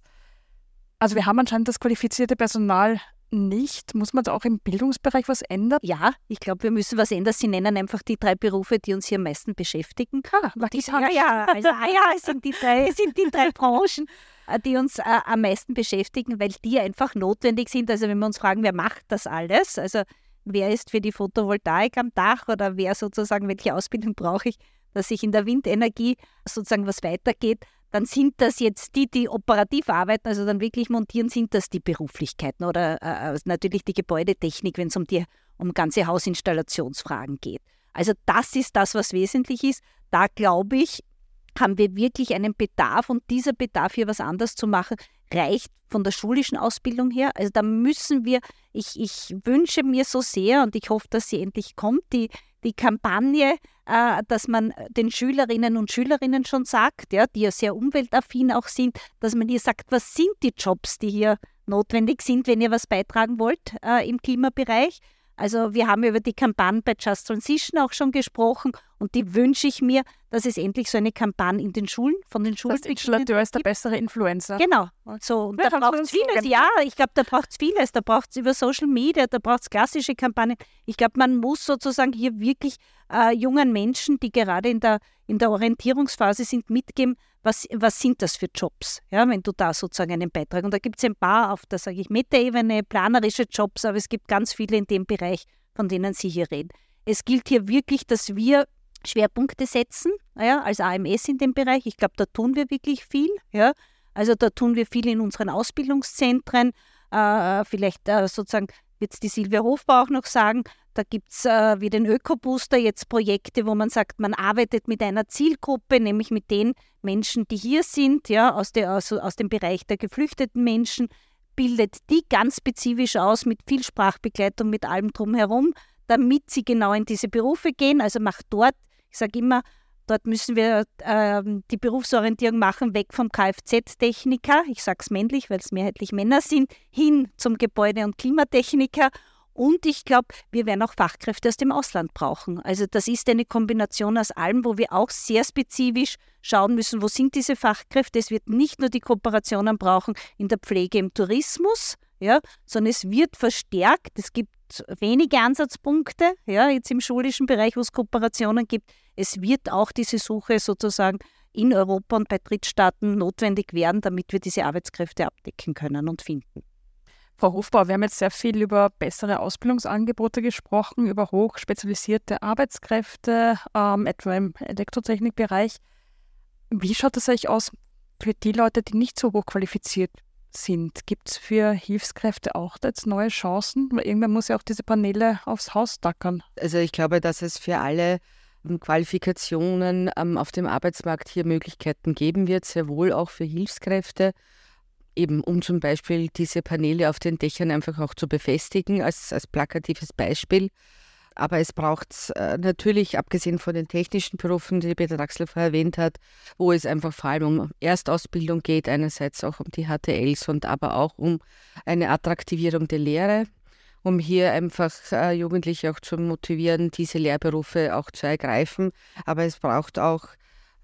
Also wir haben anscheinend das qualifizierte Personal nicht. Muss man da auch im Bildungsbereich was ändern? Ja, ich glaube, wir müssen was ändern. Sie nennen einfach die drei Berufe, die uns hier am meisten beschäftigen. Ah, die ja, ja, also, ah, ja, es sind die drei, es sind die drei [laughs] Branchen, äh, die uns äh, am meisten beschäftigen, weil die einfach notwendig sind. Also wenn wir uns fragen, wer macht das alles? Also wer ist für die Photovoltaik am Dach oder wer sozusagen, welche Ausbildung brauche ich, dass ich in der Windenergie sozusagen was weitergeht, dann sind das jetzt die, die operativ arbeiten, also dann wirklich montieren, sind das die Beruflichkeiten oder äh, äh natürlich die Gebäudetechnik, wenn es um die um ganze Hausinstallationsfragen geht. Also das ist das, was wesentlich ist. Da glaube ich, haben wir wirklich einen Bedarf und dieser Bedarf hier was anders zu machen, reicht von der schulischen Ausbildung her. Also da müssen wir, ich, ich wünsche mir so sehr und ich hoffe, dass sie endlich kommt, die, die Kampagne, äh, dass man den Schülerinnen und Schülerinnen schon sagt, ja, die ja sehr umweltaffin auch sind, dass man hier sagt, was sind die Jobs, die hier notwendig sind, wenn ihr was beitragen wollt äh, im Klimabereich. Also wir haben über die Kampagne bei Just Transition auch schon gesprochen und die wünsche ich mir, dass es endlich so eine Kampagne in den Schulen, von den Schulen. Das Installateur ist der bessere Influencer. Genau. So, und ja, da braucht es vieles. Ja, ich glaube, da braucht es vieles. Da braucht es über Social Media, da braucht es klassische Kampagnen. Ich glaube, man muss sozusagen hier wirklich äh, jungen Menschen, die gerade in der, in der Orientierungsphase sind, mitgeben, was, was sind das für Jobs, ja, wenn du da sozusagen einen Beitrag. Und da gibt es ein paar auf der, sage ich, Metaebene, planerische Jobs, aber es gibt ganz viele in dem Bereich, von denen Sie hier reden. Es gilt hier wirklich, dass wir Schwerpunkte setzen, ja, als AMS in dem Bereich. Ich glaube, da tun wir wirklich viel. Ja. Also da tun wir viel in unseren Ausbildungszentren. Äh, vielleicht äh, sozusagen wird es die Silvia Hofbau auch noch sagen, da gibt es äh, wie den Ökobooster jetzt Projekte, wo man sagt, man arbeitet mit einer Zielgruppe, nämlich mit den Menschen, die hier sind, ja, aus, der, aus, aus dem Bereich der geflüchteten Menschen, bildet die ganz spezifisch aus mit viel Sprachbegleitung, mit allem drumherum, damit sie genau in diese Berufe gehen. Also macht dort, ich sage immer, dort müssen wir äh, die Berufsorientierung machen, weg vom Kfz-Techniker, ich sage es männlich, weil es mehrheitlich Männer sind, hin zum Gebäude- und Klimatechniker und ich glaube, wir werden auch Fachkräfte aus dem Ausland brauchen. Also das ist eine Kombination aus allem, wo wir auch sehr spezifisch schauen müssen, wo sind diese Fachkräfte. Es wird nicht nur die Kooperationen brauchen in der Pflege, im Tourismus, ja, sondern es wird verstärkt. Es gibt wenige Ansatzpunkte, ja, jetzt im schulischen Bereich, wo es Kooperationen gibt. Es wird auch diese Suche sozusagen in Europa und bei Drittstaaten notwendig werden, damit wir diese Arbeitskräfte abdecken können und finden. Frau Hofbauer, wir haben jetzt sehr viel über bessere Ausbildungsangebote gesprochen, über hochspezialisierte Arbeitskräfte, ähm, etwa im Elektrotechnikbereich. Wie schaut es eigentlich aus für die Leute, die nicht so hochqualifiziert sind? Gibt es für Hilfskräfte auch jetzt neue Chancen? Weil irgendwann muss ja auch diese Paneele aufs Haus dackern. Also ich glaube, dass es für alle ähm, Qualifikationen ähm, auf dem Arbeitsmarkt hier Möglichkeiten geben wird, sehr wohl auch für Hilfskräfte eben um zum Beispiel diese Paneele auf den Dächern einfach auch zu befestigen, als, als plakatives Beispiel. Aber es braucht äh, natürlich, abgesehen von den technischen Berufen, die Peter Draxler vorher erwähnt hat, wo es einfach vor allem um Erstausbildung geht, einerseits auch um die HTLs und aber auch um eine Attraktivierung der Lehre, um hier einfach äh, Jugendliche auch zu motivieren, diese Lehrberufe auch zu ergreifen. Aber es braucht auch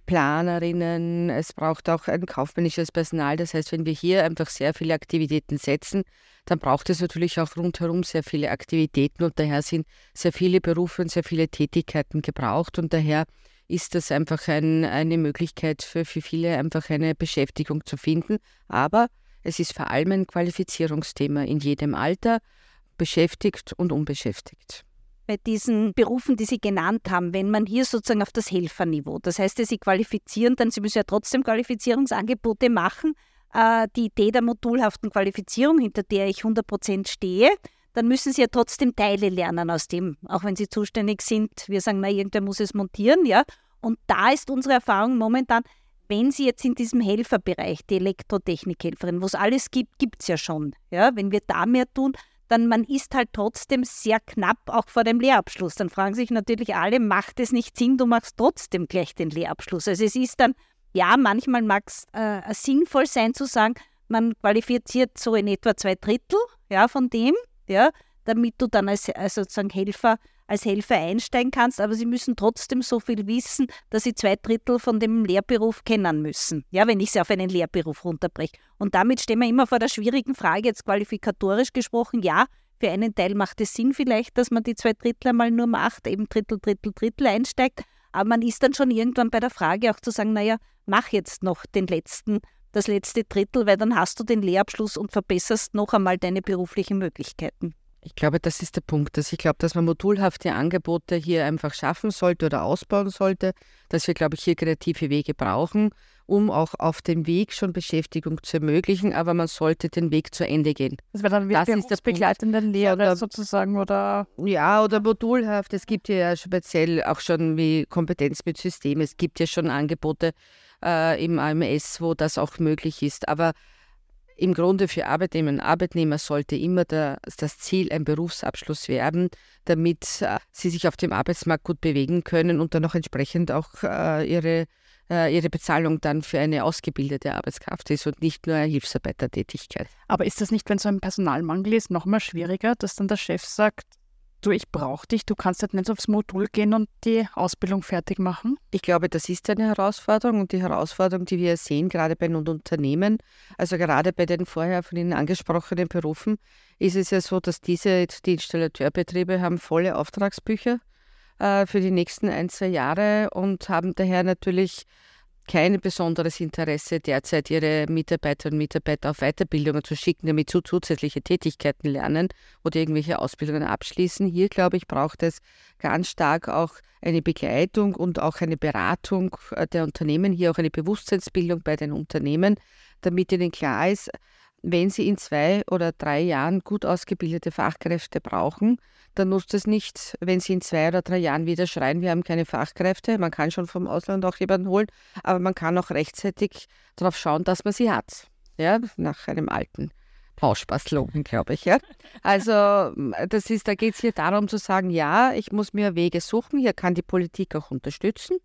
Planerinnen, es braucht auch ein kaufmännisches Personal. Das heißt, wenn wir hier einfach sehr viele Aktivitäten setzen, dann braucht es natürlich auch rundherum sehr viele Aktivitäten und daher sind sehr viele Berufe und sehr viele Tätigkeiten gebraucht und daher ist das einfach ein, eine Möglichkeit für, für viele, einfach eine Beschäftigung zu finden. Aber es ist vor allem ein Qualifizierungsthema in jedem Alter, beschäftigt und unbeschäftigt bei diesen Berufen, die Sie genannt haben, wenn man hier sozusagen auf das Helferniveau, das heißt, Sie qualifizieren, dann Sie müssen ja trotzdem Qualifizierungsangebote machen. Äh, die Idee der modulhaften Qualifizierung, hinter der ich 100% stehe, dann müssen Sie ja trotzdem Teile lernen aus dem, auch wenn Sie zuständig sind. Wir sagen, na, irgendwer muss es montieren, ja. Und da ist unsere Erfahrung momentan, wenn Sie jetzt in diesem Helferbereich, die Elektrotechnikhelferin, wo es alles gibt, gibt es ja schon. Ja, wenn wir da mehr tun, dann man ist halt trotzdem sehr knapp auch vor dem Lehrabschluss. Dann fragen sich natürlich alle, macht es nicht Sinn, du machst trotzdem gleich den Lehrabschluss. Also es ist dann, ja, manchmal mag es äh, sinnvoll sein zu sagen, man qualifiziert so in etwa zwei Drittel ja, von dem, ja, damit du dann als, als sozusagen Helfer als Helfer einsteigen kannst, aber sie müssen trotzdem so viel wissen, dass sie zwei Drittel von dem Lehrberuf kennen müssen. Ja, wenn ich sie auf einen Lehrberuf runterbreche. Und damit stehen wir immer vor der schwierigen Frage, jetzt qualifikatorisch gesprochen, ja, für einen Teil macht es Sinn vielleicht, dass man die zwei Drittel einmal nur macht, eben Drittel, Drittel, Drittel einsteigt. Aber man ist dann schon irgendwann bei der Frage auch zu sagen, naja, mach jetzt noch den letzten, das letzte Drittel, weil dann hast du den Lehrabschluss und verbesserst noch einmal deine beruflichen Möglichkeiten. Ich glaube, das ist der Punkt. Dass ich glaube, dass man modulhafte Angebote hier einfach schaffen sollte oder ausbauen sollte, dass wir, glaube ich, hier kreative Wege brauchen, um auch auf dem Weg schon Beschäftigung zu ermöglichen, aber man sollte den Weg zu Ende gehen. Das wäre dann wie berufsbegleitende Lehre oder, sozusagen oder ja oder modulhaft. Es gibt ja speziell auch schon wie Kompetenz mit System. Es gibt ja schon Angebote äh, im AMS, wo das auch möglich ist. Aber im Grunde für Arbeitnehmer und Arbeitnehmer sollte immer der, das Ziel ein Berufsabschluss werden, damit äh, sie sich auf dem Arbeitsmarkt gut bewegen können und dann auch entsprechend auch äh, ihre, äh, ihre Bezahlung dann für eine ausgebildete Arbeitskraft ist und nicht nur eine Hilfsarbeitertätigkeit. Aber ist das nicht, wenn so ein Personalmangel ist, noch mal schwieriger, dass dann der Chef sagt, du, ich brauche dich, du kannst halt nicht aufs Modul gehen und die Ausbildung fertig machen? Ich glaube, das ist eine Herausforderung und die Herausforderung, die wir sehen, gerade bei den Unternehmen, also gerade bei den vorher von Ihnen angesprochenen Berufen, ist es ja so, dass diese die Installateurbetriebe haben volle Auftragsbücher äh, für die nächsten ein, zwei Jahre und haben daher natürlich kein besonderes Interesse, derzeit ihre Mitarbeiterinnen und Mitarbeiter auf Weiterbildungen zu schicken, damit sie zusätzliche Tätigkeiten lernen oder irgendwelche Ausbildungen abschließen. Hier, glaube ich, braucht es ganz stark auch eine Begleitung und auch eine Beratung äh, der Unternehmen, hier auch eine Bewusstseinsbildung bei den Unternehmen, damit ihnen klar ist, wenn Sie in zwei oder drei Jahren gut ausgebildete Fachkräfte brauchen, dann nutzt es nicht, wenn Sie in zwei oder drei Jahren wieder schreien, wir haben keine Fachkräfte. Man kann schon vom Ausland auch jemanden holen, aber man kann auch rechtzeitig darauf schauen, dass man sie hat. Ja, nach einem alten Bauspaßlogen, glaube ich. Ja. Also das ist, da geht es hier darum zu sagen, ja, ich muss mir Wege suchen, hier kann die Politik auch unterstützen.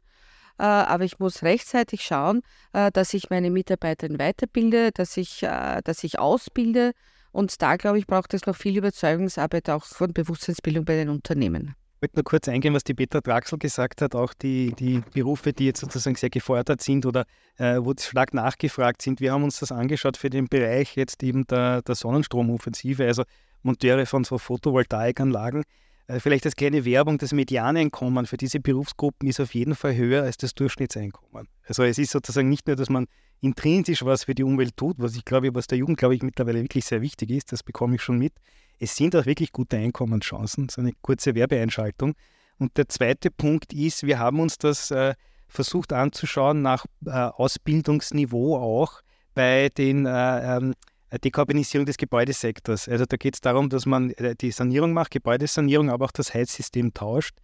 Äh, aber ich muss rechtzeitig schauen, äh, dass ich meine Mitarbeiter weiterbilde, dass ich, äh, dass ich ausbilde. Und da, glaube ich, braucht es noch viel Überzeugungsarbeit auch von Bewusstseinsbildung bei den Unternehmen. Ich möchte nur kurz eingehen, was die Petra Draxel gesagt hat, auch die, die Berufe, die jetzt sozusagen sehr gefordert sind oder äh, wo stark nachgefragt sind. Wir haben uns das angeschaut für den Bereich jetzt eben der, der Sonnenstromoffensive, also Monteure von so Photovoltaikanlagen. Äh, vielleicht als kleine Werbung, das Medianeinkommen für diese Berufsgruppen ist auf jeden Fall höher als das Durchschnittseinkommen. Also es ist sozusagen nicht nur, dass man intrinsisch was für die Umwelt tut, was ich glaube, was der Jugend, glaube ich, mittlerweile wirklich sehr wichtig ist, das bekomme ich schon mit. Es sind auch wirklich gute Einkommenschancen, so eine kurze Werbeeinschaltung. Und der zweite Punkt ist, wir haben uns das äh, versucht anzuschauen nach äh, Ausbildungsniveau auch bei den äh, ähm, äh, Dekarbonisierung des Gebäudesektors. Also da geht es darum, dass man äh, die Sanierung macht, Gebäudesanierung, aber auch das Heizsystem tauscht.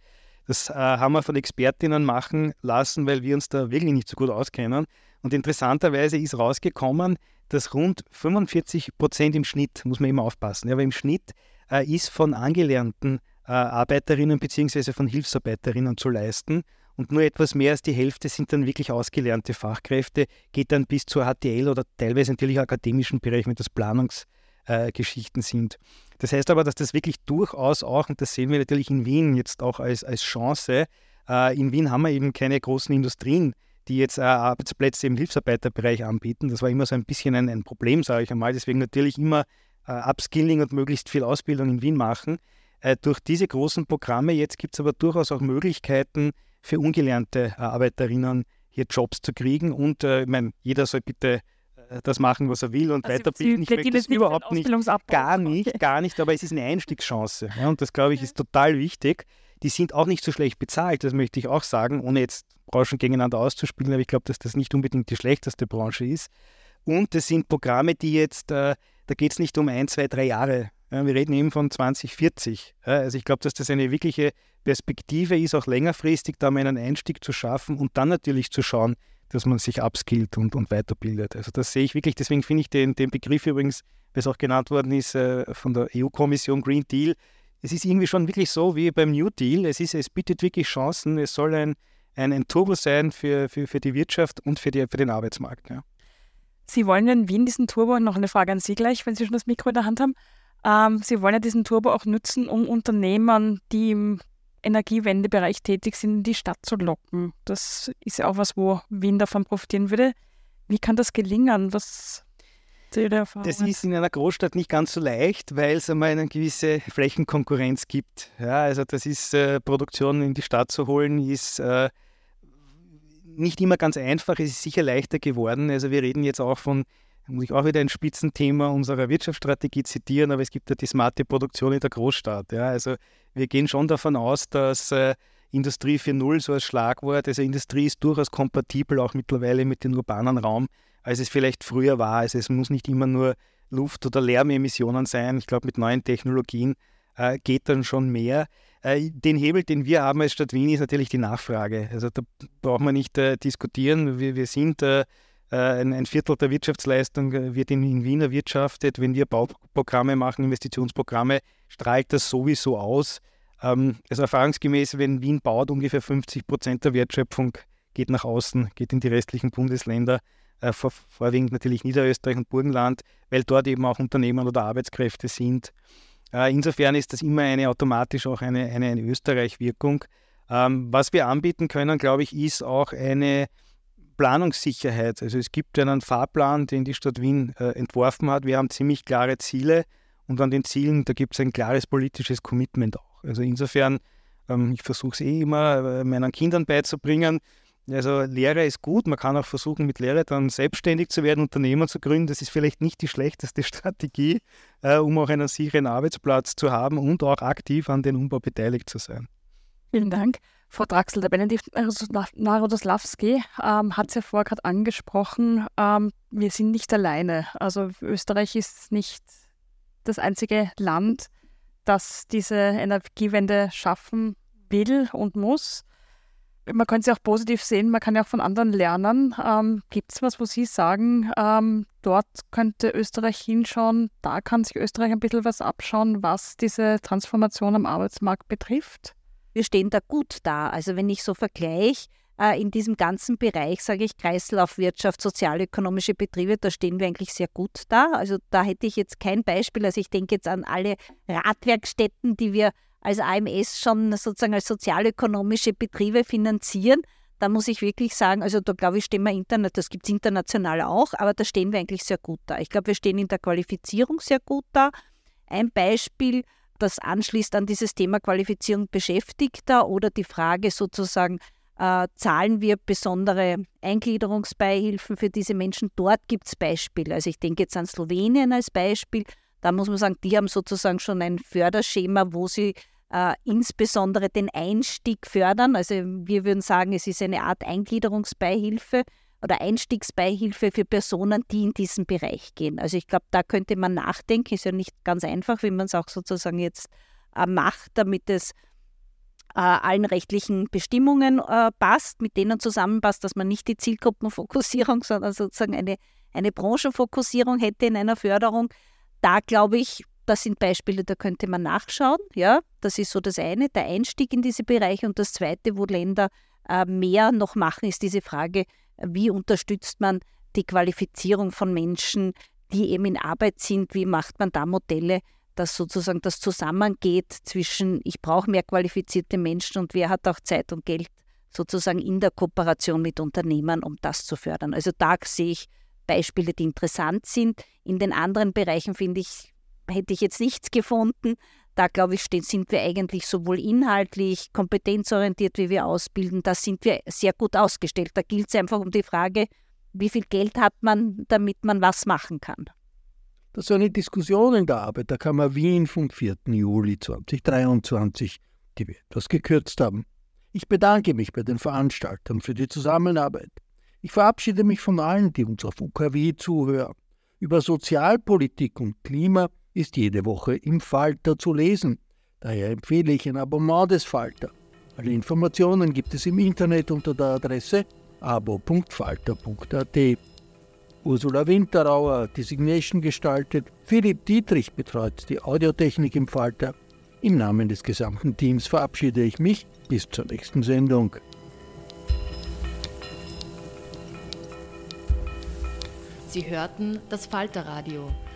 Das äh, haben wir von Expertinnen machen lassen, weil wir uns da wirklich nicht so gut auskennen. Und interessanterweise ist rausgekommen, dass rund 45 Prozent im Schnitt, muss man immer aufpassen, aber im Schnitt äh, ist von angelernten äh, Arbeiterinnen bzw. von Hilfsarbeiterinnen zu leisten und nur etwas mehr als die Hälfte sind dann wirklich ausgelernte Fachkräfte, geht dann bis zur HTL oder teilweise natürlich akademischen Bereich, wenn das Planungsgeschichten äh, sind. Das heißt aber, dass das wirklich durchaus auch, und das sehen wir natürlich in Wien jetzt auch als, als Chance, äh, in Wien haben wir eben keine großen Industrien, die jetzt äh, Arbeitsplätze im Hilfsarbeiterbereich anbieten. Das war immer so ein bisschen ein, ein Problem, sage ich einmal. Deswegen natürlich immer äh, Upskilling und möglichst viel Ausbildung in Wien machen. Äh, durch diese großen Programme jetzt gibt es aber durchaus auch Möglichkeiten, für ungelernte äh, Arbeiterinnen hier Jobs zu kriegen. Und äh, ich meine, jeder soll bitte äh, das machen, was er will und also weiterbilden. Ich möchte das überhaupt nicht, gar nicht, okay. gar nicht, aber es ist eine Einstiegschance. Ja, und das, glaube ich, ist total wichtig. Die sind auch nicht so schlecht bezahlt, das möchte ich auch sagen, ohne jetzt Branchen gegeneinander auszuspielen, aber ich glaube, dass das nicht unbedingt die schlechteste Branche ist. Und das sind Programme, die jetzt, äh, da geht es nicht um ein, zwei, drei Jahre. Wir reden eben von 2040. Ja, also ich glaube, dass das eine wirkliche Perspektive ist, auch längerfristig da mal einen Einstieg zu schaffen und dann natürlich zu schauen, dass man sich upskillt und, und weiterbildet. Also das sehe ich wirklich, deswegen finde ich den, den Begriff übrigens, wie es auch genannt worden ist äh, von der EU-Kommission Green Deal, es ist irgendwie schon wirklich so wie beim New Deal, es, ist, es bietet wirklich Chancen, es soll ein, ein, ein Turbo sein für, für, für die Wirtschaft und für, die, für den Arbeitsmarkt. Ja. Sie wollen in Wien diesen Turbo, noch eine Frage an Sie gleich, wenn Sie schon das Mikro in der Hand haben, ähm, Sie wollen ja diesen Turbo auch nutzen, um Unternehmern, die im Energiewendebereich tätig sind, in die Stadt zu locken. Das ist ja auch was, wo Wien davon profitieren würde. Wie kann das gelingen? Was das ist in einer Großstadt nicht ganz so leicht, weil es einmal eine gewisse Flächenkonkurrenz gibt. Ja, also das ist äh, Produktion in die Stadt zu holen, ist äh, nicht immer ganz einfach. Es ist sicher leichter geworden. Also wir reden jetzt auch von muss ich auch wieder ein Spitzenthema unserer Wirtschaftsstrategie zitieren, aber es gibt ja die smarte Produktion in der Großstadt. Ja. Also wir gehen schon davon aus, dass äh, Industrie 4.0 so als Schlagwort, also Industrie ist durchaus kompatibel auch mittlerweile mit dem urbanen Raum, als es vielleicht früher war. Also es muss nicht immer nur Luft- oder Lärmemissionen sein. Ich glaube, mit neuen Technologien äh, geht dann schon mehr. Äh, den Hebel, den wir haben als Stadt Wien, ist natürlich die Nachfrage. Also da braucht man nicht äh, diskutieren. Wir, wir sind äh, ein, ein, Viertel der Wirtschaftsleistung äh, wird in, in Wien erwirtschaftet. Wenn wir Bauprogramme machen, Investitionsprogramme, strahlt das sowieso aus. Ähm, also erfahrungsgemäß, wenn Wien baut, ungefähr 50 Prozent der Wertschöpfung geht nach außen, geht in die restlichen Bundesländer, äh, vor, vorwiegend natürlich Niederösterreich und Burgenland, weil dort eben auch Unternehmen oder Arbeitskräfte sind. Äh, insofern ist das immer eine automatisch auch eine, eine, eine Österreich-Wirkung. Ähm, was wir anbieten können, glaube ich, ist auch eine Planungssicherheit. Also es gibt einen Fahrplan, den die Stadt Wien äh, entworfen hat. Wir haben ziemlich klare Ziele und an den Zielen, da gibt es ein klares politisches Commitment auch. Also insofern, ähm, ich versuche es eh immer äh, meinen Kindern beizubringen. Also Lehre ist gut, man kann auch versuchen, mit Lehre dann selbstständig zu werden, Unternehmen zu gründen. Das ist vielleicht nicht die schlechteste [laughs] Strategie, äh, um auch einen sicheren Arbeitsplatz zu haben und auch aktiv an den Umbau beteiligt zu sein. Vielen Dank. Frau Draxel, der Benedikt Narodoslawski ähm, hat es ja vorher gerade angesprochen, ähm, wir sind nicht alleine. Also Österreich ist nicht das einzige Land, das diese Energiewende schaffen will und muss. Man kann es ja auch positiv sehen, man kann ja auch von anderen lernen. Ähm, Gibt es was, wo Sie sagen, ähm, dort könnte Österreich hinschauen, da kann sich Österreich ein bisschen was abschauen, was diese Transformation am Arbeitsmarkt betrifft? Wir stehen da gut da. Also wenn ich so vergleiche, äh, in diesem ganzen Bereich, sage ich, Kreislaufwirtschaft, sozialökonomische Betriebe, da stehen wir eigentlich sehr gut da. Also da hätte ich jetzt kein Beispiel. Also ich denke jetzt an alle Radwerkstätten, die wir als AMS schon sozusagen als sozialökonomische Betriebe finanzieren. Da muss ich wirklich sagen, also da glaube ich, stehen wir Internet, das gibt es international auch, aber da stehen wir eigentlich sehr gut da. Ich glaube, wir stehen in der Qualifizierung sehr gut da. Ein Beispiel, das anschließt an dieses Thema Qualifizierung Beschäftigter oder die Frage sozusagen, äh, zahlen wir besondere Eingliederungsbeihilfen für diese Menschen. Dort gibt es Beispiele. Also ich denke jetzt an Slowenien als Beispiel. Da muss man sagen, die haben sozusagen schon ein Förderschema, wo sie äh, insbesondere den Einstieg fördern. Also wir würden sagen, es ist eine Art Eingliederungsbeihilfe oder Einstiegsbeihilfe für Personen, die in diesen Bereich gehen. Also ich glaube, da könnte man nachdenken. Ist ja nicht ganz einfach, wie man es auch sozusagen jetzt äh, macht, damit es äh, allen rechtlichen Bestimmungen äh, passt, mit denen zusammenpasst, dass man nicht die Zielgruppenfokussierung, [laughs] sondern sozusagen eine, eine Branchenfokussierung hätte in einer Förderung. Da glaube ich, das sind Beispiele, da könnte man nachschauen. Ja, das ist so das eine, der Einstieg in diese Bereiche. Und das zweite, wo Länder mehr noch machen, ist diese Frage, wie unterstützt man die Qualifizierung von Menschen, die eben in Arbeit sind? Wie macht man da Modelle, dass sozusagen das zusammengeht zwischen, ich brauche mehr qualifizierte Menschen und wer hat auch Zeit und Geld sozusagen in der Kooperation mit Unternehmern, um das zu fördern. Also da sehe ich Beispiele, die interessant sind. In den anderen Bereichen finde ich, hätte ich jetzt nichts gefunden. Da glaube ich, sind wir eigentlich sowohl inhaltlich, kompetenzorientiert, wie wir ausbilden, da sind wir sehr gut ausgestellt. Da gilt es einfach um die Frage, wie viel Geld hat man, damit man was machen kann. Das ist eine Diskussion in der Arbeit der Kammer Wien vom 4. Juli 2023, die wir etwas gekürzt haben. Ich bedanke mich bei den Veranstaltern für die Zusammenarbeit. Ich verabschiede mich von allen, die uns auf UKW zuhören. Über Sozialpolitik und Klima ist jede Woche im Falter zu lesen. Daher empfehle ich ein Abonnement des Falter. Alle Informationen gibt es im Internet unter der Adresse abo.falter.at. Ursula Winterauer die Signation gestaltet, Philipp Dietrich betreut die Audiotechnik im Falter. Im Namen des gesamten Teams verabschiede ich mich bis zur nächsten Sendung. Sie hörten das Falterradio,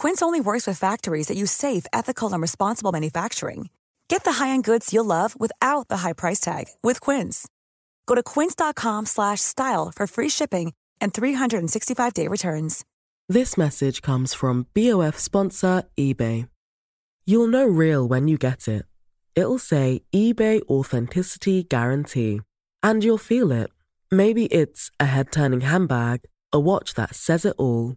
Quince only works with factories that use safe, ethical, and responsible manufacturing. Get the high-end goods you'll love without the high price tag with Quince. Go to quince.com/style for free shipping and 365-day returns. This message comes from BOF sponsor eBay. You'll know real when you get it. It'll say eBay Authenticity Guarantee. And you'll feel it. Maybe it's a head turning handbag, a watch that says it all,